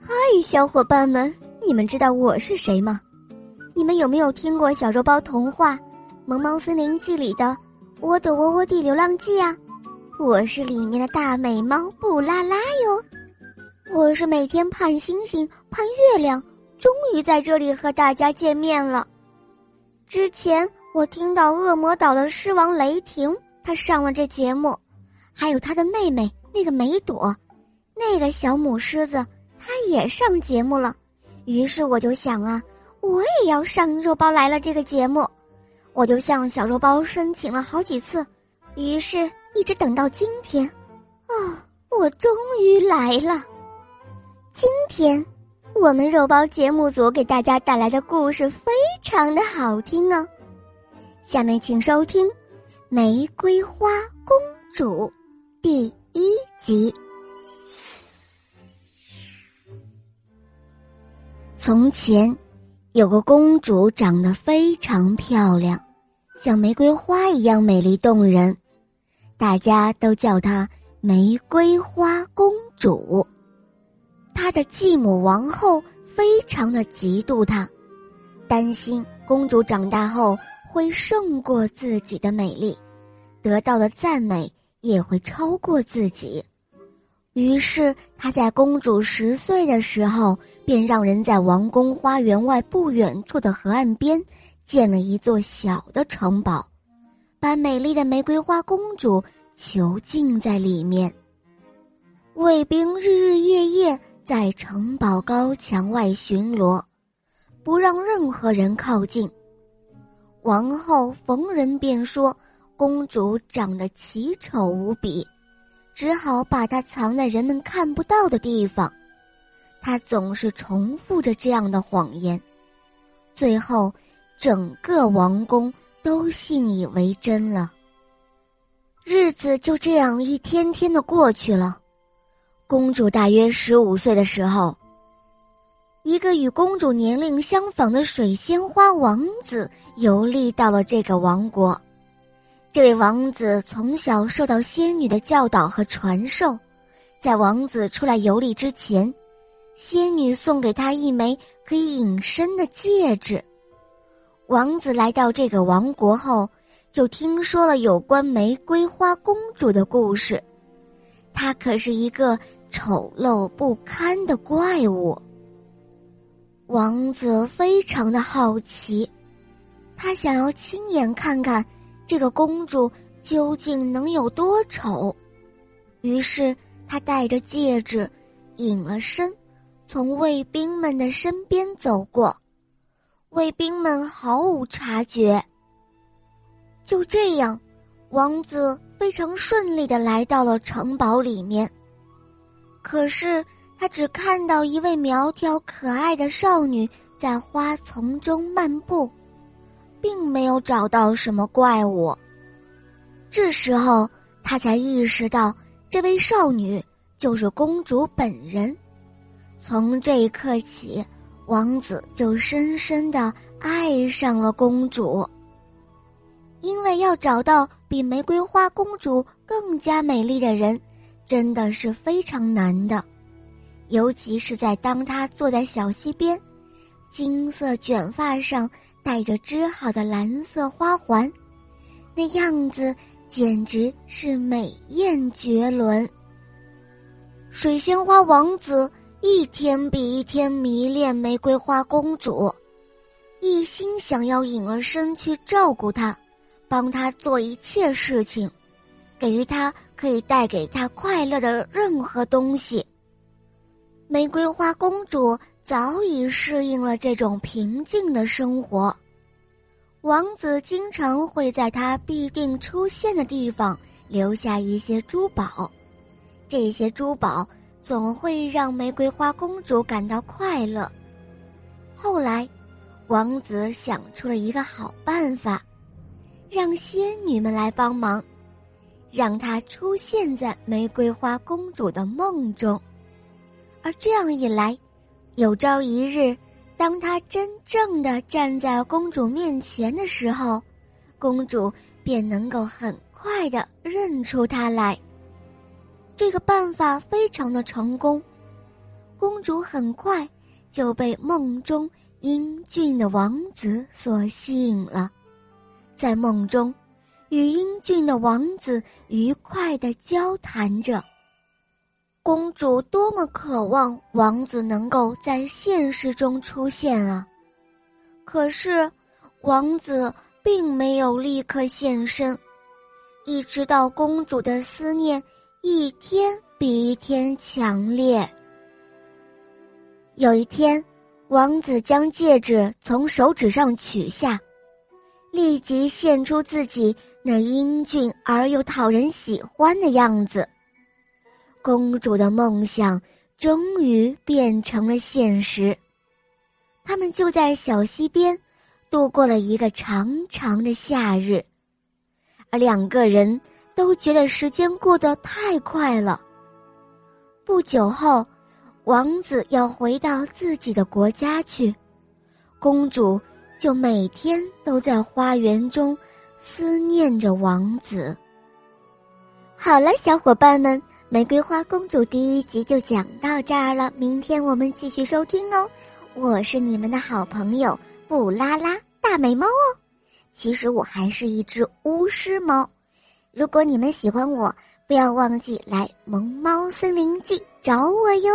嗨，小伙伴们，你们知道我是谁吗？你们有没有听过小肉包童话《萌猫森林记》里的《我的窝窝地流浪记》啊？我是里面的大美猫布拉拉哟。我是每天盼星星盼月亮，终于在这里和大家见面了。之前我听到恶魔岛的狮王雷霆，他上了这节目，还有他的妹妹那个梅朵，那个小母狮子。他也上节目了，于是我就想啊，我也要上《肉包来了》这个节目，我就向小肉包申请了好几次，于是一直等到今天，啊，我终于来了。今天，我们肉包节目组给大家带来的故事非常的好听哦，下面请收听《玫瑰花公主》第一集。从前，有个公主长得非常漂亮，像玫瑰花一样美丽动人，大家都叫她玫瑰花公主。她的继母王后非常的嫉妒她，担心公主长大后会胜过自己的美丽，得到的赞美也会超过自己。于是，他在公主十岁的时候，便让人在王宫花园外不远处的河岸边建了一座小的城堡，把美丽的玫瑰花公主囚禁在里面。卫兵日日夜夜在城堡高墙外巡逻，不让任何人靠近。王后逢人便说，公主长得奇丑无比。只好把它藏在人们看不到的地方，他总是重复着这样的谎言，最后，整个王宫都信以为真了。日子就这样一天天的过去了。公主大约十五岁的时候，一个与公主年龄相仿的水仙花王子游历到了这个王国。这位王子从小受到仙女的教导和传授，在王子出来游历之前，仙女送给他一枚可以隐身的戒指。王子来到这个王国后，就听说了有关玫瑰花公主的故事。她可是一个丑陋不堪的怪物。王子非常的好奇，他想要亲眼看看。这个公主究竟能有多丑？于是他带着戒指，隐了身，从卫兵们的身边走过。卫兵们毫无察觉。就这样，王子非常顺利的来到了城堡里面。可是他只看到一位苗条可爱的少女在花丛中漫步。并没有找到什么怪物。这时候，他才意识到，这位少女就是公主本人。从这一刻起，王子就深深的爱上了公主。因为要找到比玫瑰花公主更加美丽的人，真的是非常难的，尤其是在当他坐在小溪边，金色卷发上。带着织好的蓝色花环，那样子简直是美艳绝伦。水仙花王子一天比一天迷恋玫瑰花公主，一心想要隐了身去照顾她，帮她做一切事情，给予她可以带给她快乐的任何东西。玫瑰花公主。早已适应了这种平静的生活，王子经常会在他必定出现的地方留下一些珠宝，这些珠宝总会让玫瑰花公主感到快乐。后来，王子想出了一个好办法，让仙女们来帮忙，让她出现在玫瑰花公主的梦中，而这样一来。有朝一日，当他真正的站在公主面前的时候，公主便能够很快的认出他来。这个办法非常的成功，公主很快就被梦中英俊的王子所吸引了，在梦中，与英俊的王子愉快的交谈着。公主多么渴望王子能够在现实中出现啊！可是，王子并没有立刻现身，一直到公主的思念一天比一天强烈。有一天，王子将戒指从手指上取下，立即现出自己那英俊而又讨人喜欢的样子。公主的梦想终于变成了现实，他们就在小溪边度过了一个长长的夏日，而两个人都觉得时间过得太快了。不久后，王子要回到自己的国家去，公主就每天都在花园中思念着王子。好了，小伙伴们。玫瑰花公主第一集就讲到这儿了，明天我们继续收听哦。我是你们的好朋友布拉拉大美猫哦，其实我还是一只巫师猫。如果你们喜欢我，不要忘记来萌猫森林记找我哟。